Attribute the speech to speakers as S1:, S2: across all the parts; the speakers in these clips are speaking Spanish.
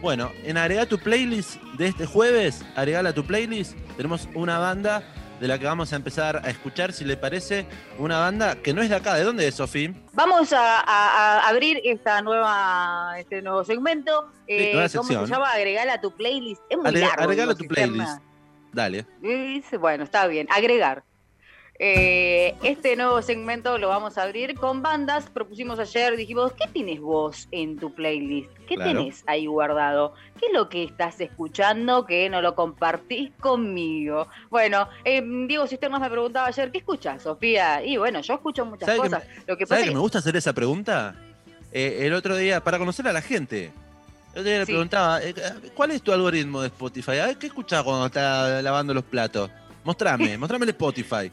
S1: Bueno, en agregar tu playlist de este jueves, agregala a tu playlist, tenemos una banda de la que vamos a empezar a escuchar, si le parece, una banda que no es de acá. ¿De dónde es, Sofía?
S2: Vamos a, a- a abrir esta nueva, este nuevo segmento. Eh,
S1: nueva
S2: ¿Cómo se llama? Agregar a tu playlist. Es muy
S1: Agre-
S2: largo.
S1: agregala
S2: digo,
S1: tu playlist. Dale.
S2: Bueno, está bien. Agregar. Eh, este nuevo segmento lo vamos a abrir con bandas. Propusimos ayer, dijimos, ¿qué tienes vos en tu playlist? ¿Qué
S1: Claro.
S2: tenés ahí guardado? ¿Qué es lo que estás escuchando que no lo compartís conmigo? Bueno, eh, Diego Cisternas me preguntaba ayer, ¿qué escuchas, Sofía? Y bueno, yo escucho muchas
S1: ¿Sabe que
S2: cosas. Lo que pasa
S1: ¿Sabes
S2: es
S1: que me gusta hacer esa pregunta? Eh, el otro día, para conocer a la gente. El otro día le
S2: Sí.
S1: preguntaba, eh, ¿cuál es tu algoritmo de Spotify? A ver, ¿qué escuchás cuando estás lavando los platos? Mostrame, mostrame el Spotify.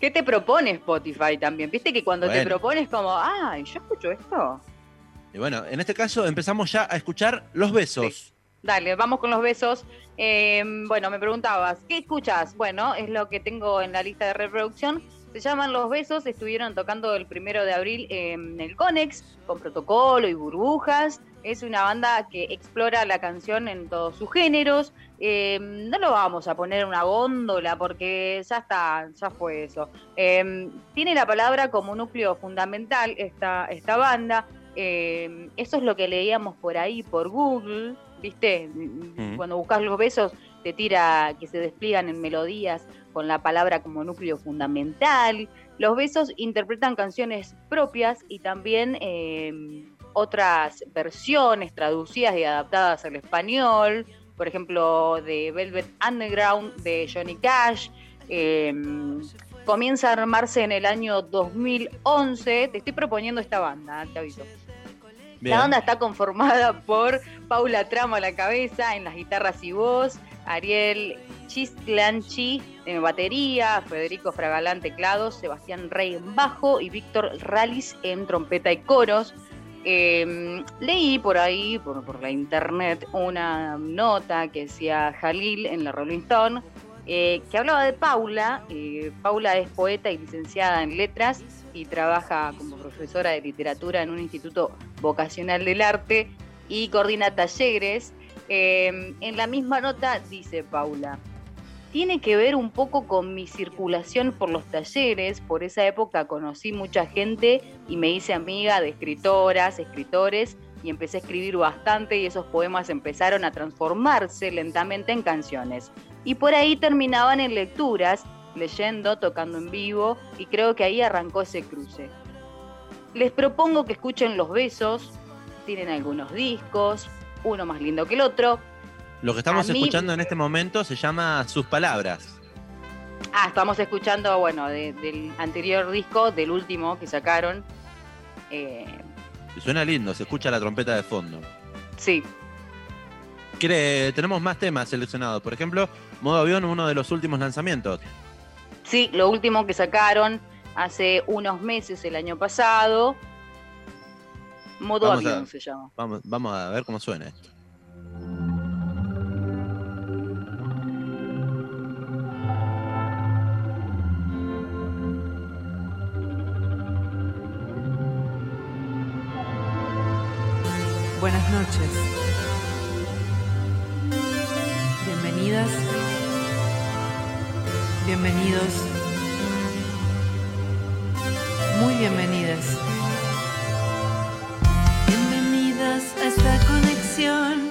S2: ¿Qué te propone Spotify también? Viste que cuando te
S1: Bueno.
S2: propones como, ay, yo escucho esto.
S1: Y bueno, en este caso empezamos ya a escuchar los besos.
S2: Dale, vamos con los besos. Eh, bueno, me preguntabas, ¿qué escuchas? Bueno, es lo que tengo en la lista de reproducción. Se llaman Los Besos, estuvieron tocando el primero de abril en el Conex, con protocolo y burbujas. Es una banda que explora la canción en todos sus géneros. Eh, no lo vamos a poner en una góndola porque ya está, ya fue eso. Eh, tiene la palabra como núcleo fundamental esta, esta banda. Eh, eso es lo que leíamos por ahí, por Google, ¿viste? Cuando buscas los besos, te tira que se despliegan en melodías con la palabra como núcleo fundamental. Los besos interpretan canciones propias y también otras versiones traducidas y adaptadas al español, por ejemplo, de Velvet Underground, de Johnny Cash. Eh, comienza a armarse en el año 2011. Te estoy proponiendo esta banda, te aviso.
S1: Bien.
S2: La banda está conformada por Paula Trama a la cabeza en las guitarras y voz, Ariel Chislanchi en batería, Federico Fragalán teclados, Sebastián Rey en bajo y Víctor Ralis en trompeta y coros. Eh, leí por ahí, por, la internet, una nota que decía Jalil en la Rolling Stone, eh, que hablaba de Paula. Eh, Paula es poeta y licenciada en letras y trabaja como profesora de literatura en un instituto vocacional del arte y coordina talleres. Eh, en la misma nota dice Paula, tiene que ver un poco con mi circulación por los talleres. Por esa época conocí mucha gente y me hice amiga de escritoras, escritores y empecé a escribir bastante y esos poemas empezaron a transformarse lentamente en canciones. Y por ahí terminaban en lecturas, leyendo, tocando en vivo y creo que ahí arrancó ese cruce. Les propongo que escuchen Los Besos, tienen algunos discos, uno más lindo que el otro,
S1: Lo que estamos
S2: mí-
S1: escuchando en este momento se llama Sus Palabras.
S2: Ah, estamos escuchando, bueno, de- del anterior disco, del último que sacaron. Eh,
S1: Suena lindo, se escucha la trompeta de fondo.
S2: sí,
S1: tenemos más temas seleccionados. Por ejemplo, Modo Avión, uno de los últimos lanzamientos.
S2: sí, lo último que sacaron hace unos meses, el año pasado. Modo
S1: Vamos a-
S2: avión se llama.
S1: Vamos, vamos a ver cómo suena esto.
S3: Buenas noches. Bienvenidas. Bienvenidos. Muy bienvenidas. Bienvenidas a esta conexión.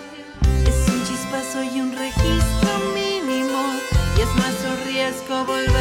S3: Es un chispazo y un registro mínimo. Y es nuestro riesgo volvernos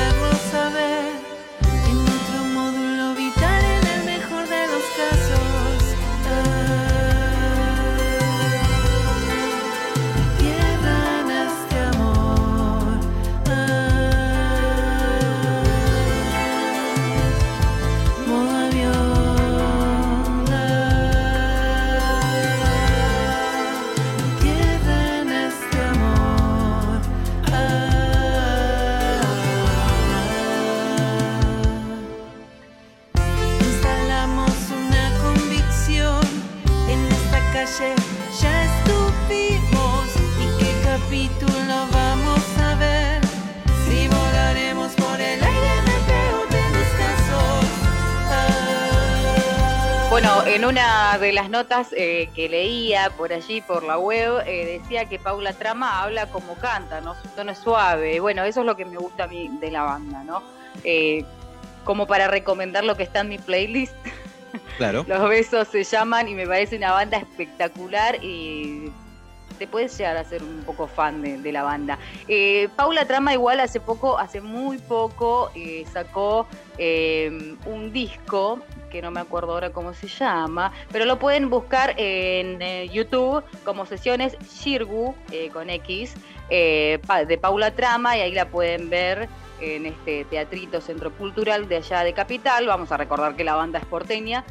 S3: en
S2: una de las notas eh, que leía por allí, por la web, eh, decía que Paula Trama habla como canta, ¿no? Su tono es suave. Bueno, eso es lo que me gusta a mí de la banda, ¿no? Eh, como para recomendar lo que está en mi playlist.
S1: Claro.
S2: Los besos se llaman y me parece una banda espectacular y te puedes llegar a ser un poco fan de, de la banda. Eh, Paula Trama igual hace poco, hace muy poco, eh, sacó eh, un disco que no me acuerdo ahora cómo se llama, pero lo pueden buscar en eh, YouTube como sesiones Shirgu eh, con X eh, de Paula Trama y ahí la pueden ver en este teatrito centro cultural de allá de Capital. Vamos a recordar que la banda es porteña.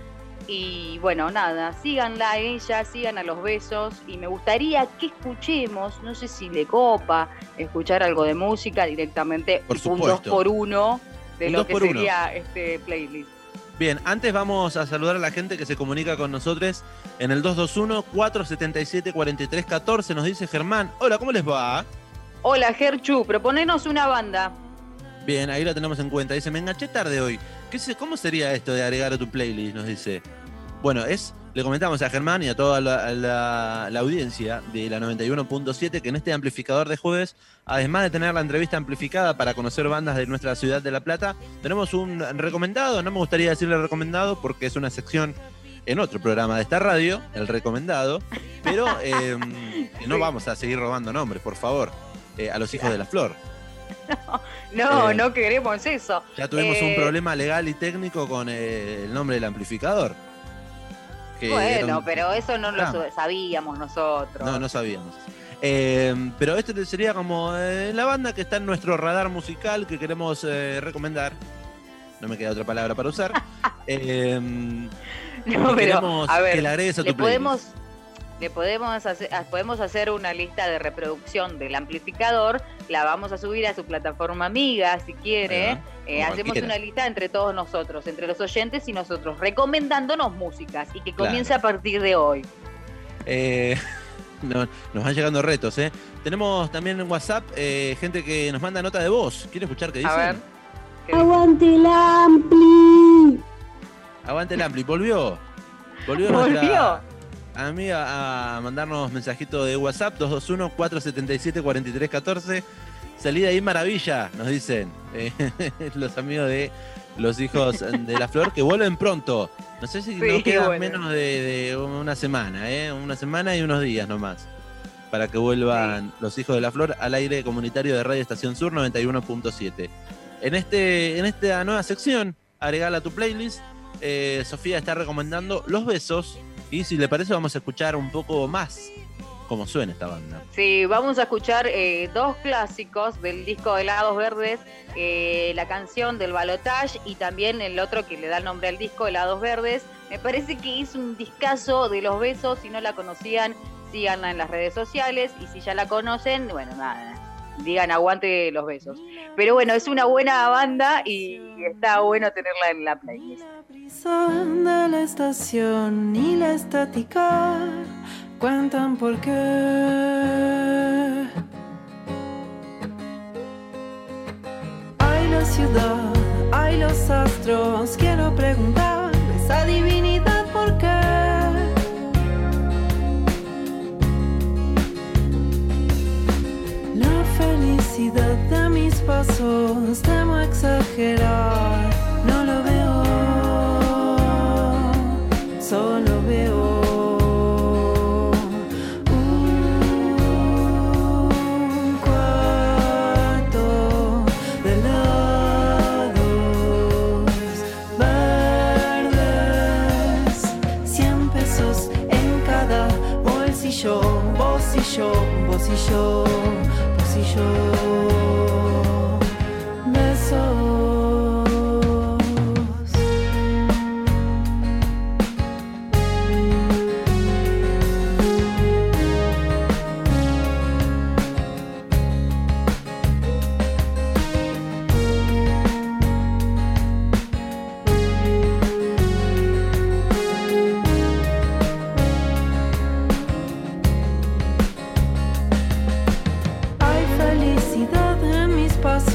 S2: Y bueno, nada, síganla a ella, sigan a los besos y me gustaría que escuchemos, no sé si le copa, escuchar algo de música directamente,
S1: Por
S2: un 2
S1: supuesto.
S2: por 1 de
S1: Un
S2: lo que
S1: uno.
S2: sería este playlist.
S1: Bien, antes vamos a saludar a la gente que se comunica con nosotros en el 221-477-4314. Nos dice Germán. Hola, ¿cómo les va?
S2: Hola Gerchu, proponenos una banda.
S1: Bien, ahí la tenemos en cuenta. Dice, me enganché tarde hoy. ¿Qué ¿Cómo sería esto de agregar a tu playlist? Nos dice. Bueno, es, le comentamos a Germán y a toda la, la- la audiencia de la 91.7 que en este amplificador de jueves, además de tener la entrevista amplificada para conocer bandas de nuestra ciudad de La Plata, tenemos un recomendado. No me gustaría decirle recomendado porque es una sección en otro programa de esta radio, el recomendado, pero eh, que no vamos a seguir robando nombres, por favor, eh, a los hijos de la flor.
S2: No,
S1: Eh,
S2: no queremos eso.
S1: Ya tuvimos un
S2: Eh,
S1: problema legal y técnico con eh, el nombre del amplificador. Que
S2: Bueno,
S1: un-
S2: pero eso no lo
S1: Ah.
S2: sabíamos nosotros.
S1: No, no sabíamos. Eh, pero este sería como eh, la banda que está en nuestro radar musical que queremos eh, recomendar. No me queda otra palabra para usar. Eh,
S2: No, pero
S1: queremos
S2: a ver,
S1: que le agregues a tu
S2: le
S1: playlist.
S2: podemos le podemos hacer, ah, podemos hacer una lista de reproducción del amplificador, la vamos a subir a su plataforma amiga si quiere. Eh, hacemos una lista entre todos nosotros, entre los oyentes y nosotros, recomendándonos músicas y que
S1: Claro.
S2: comience a partir de hoy.
S1: Eh, no- nos van llegando retos, ¿eh? Tenemos también en WhatsApp eh, gente que nos manda nota de voz. ¿Quiere escuchar qué dicen?
S2: A ver. ¿qué dice?
S4: Aguante el ampli.
S1: Aguante el Ampli. ¿Volvió? Volvió,
S2: ¿Volvió?
S1: nuestra amiga a mandarnos mensajito de WhatsApp 221-477-4314. Salida ahí maravilla, nos dicen eh, los amigos de los hijos de la flor que vuelven pronto. No sé si
S2: Sí,
S1: no queda menos de, de una semana, ¿eh? una semana y unos días nomás. Para que vuelvan los hijos de la flor al aire comunitario de Radio Estación Sur 91.7. En, este, en esta nueva sección, agregala a tu playlist, eh, Sofía está recomendando Los Besos. Y si le parece, vamos a escuchar un poco más cómo suena esta banda.
S2: Sí, vamos a escuchar eh, dos clásicos del disco de Helados Verdes, eh, la canción del Balotage y también el otro que le da el nombre al disco, Helados Verdes. Me parece que es un discazo de los besos, si no la conocían, síganla en las redes sociales y si ya la conocen, bueno, nada, digan aguante los besos. Pero bueno, es una buena banda y está bueno tenerla en la playlist.
S3: De la estación y la estática cuentan por qué. Hay la ciudad, hay los astros, quiero preguntar esa divinidad por qué. La felicidad de mis pasos, temo exagerar, no lo veo, cada bolsillo, vos y yo, vos y yo, vos y yo.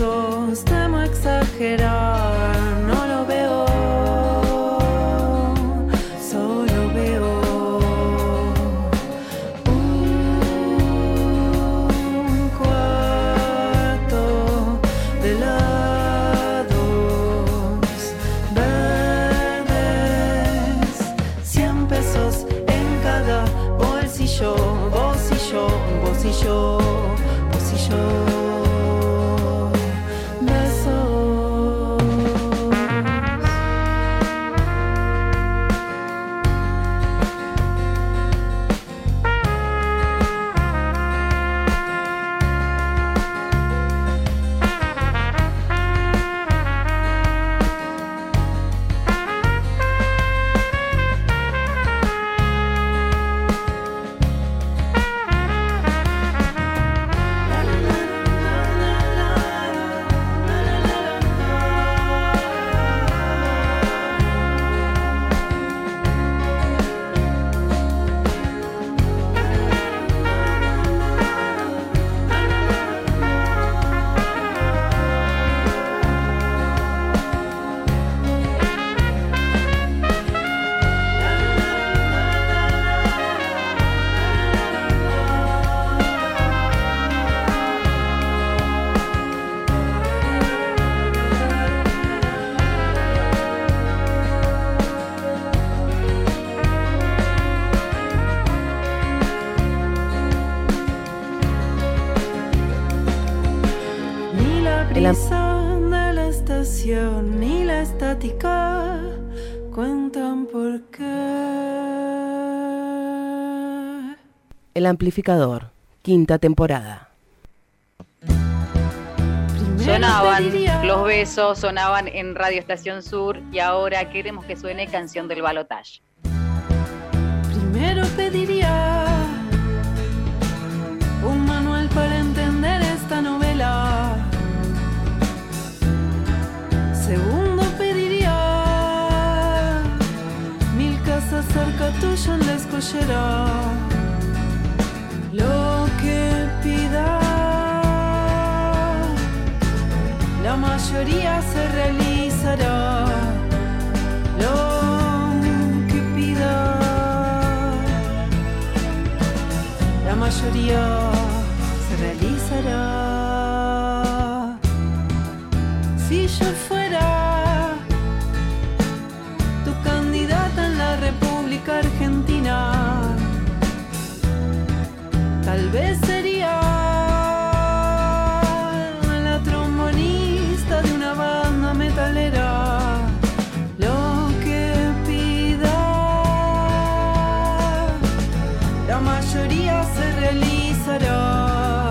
S3: Pasos, temo exagerar, risa de la estación y la estática cuentan por qué.
S5: El amplificador, quinta temporada.
S2: Sonaban los besos, sonaban en Radio Estación Sur y ahora queremos que suene canción del balotaje.
S3: Primero pediría un Lo que pida, la mayoría se realizará. Lo que pida, la mayoría se realizará. Si yo fuera mayoría se realizará.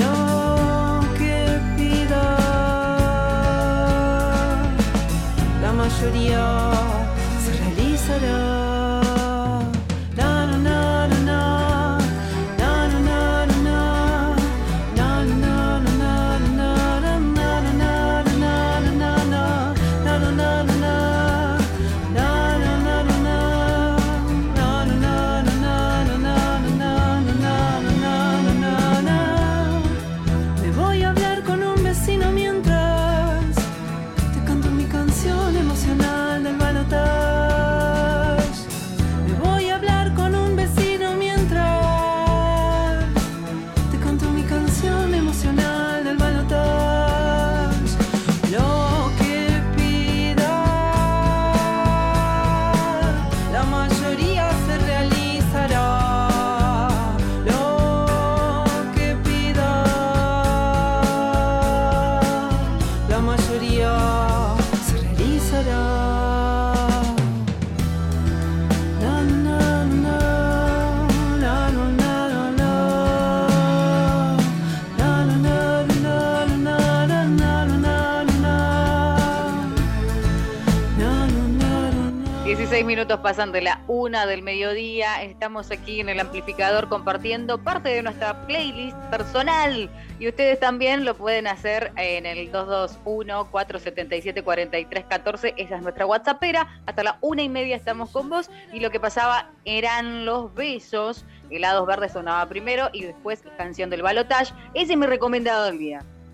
S3: Lo que pida, la mayoría
S2: 16 minutos pasan de la una del mediodía. Estamos aquí en el amplificador compartiendo parte de nuestra playlist personal. Y ustedes también lo pueden hacer en el 221-477-4314. Esa es nuestra WhatsAppera. Hasta la una y media estamos con vos. Y lo que pasaba eran los besos. Helados verdes sonaba primero y después canción del balotage. Ese es mi recomendado del día.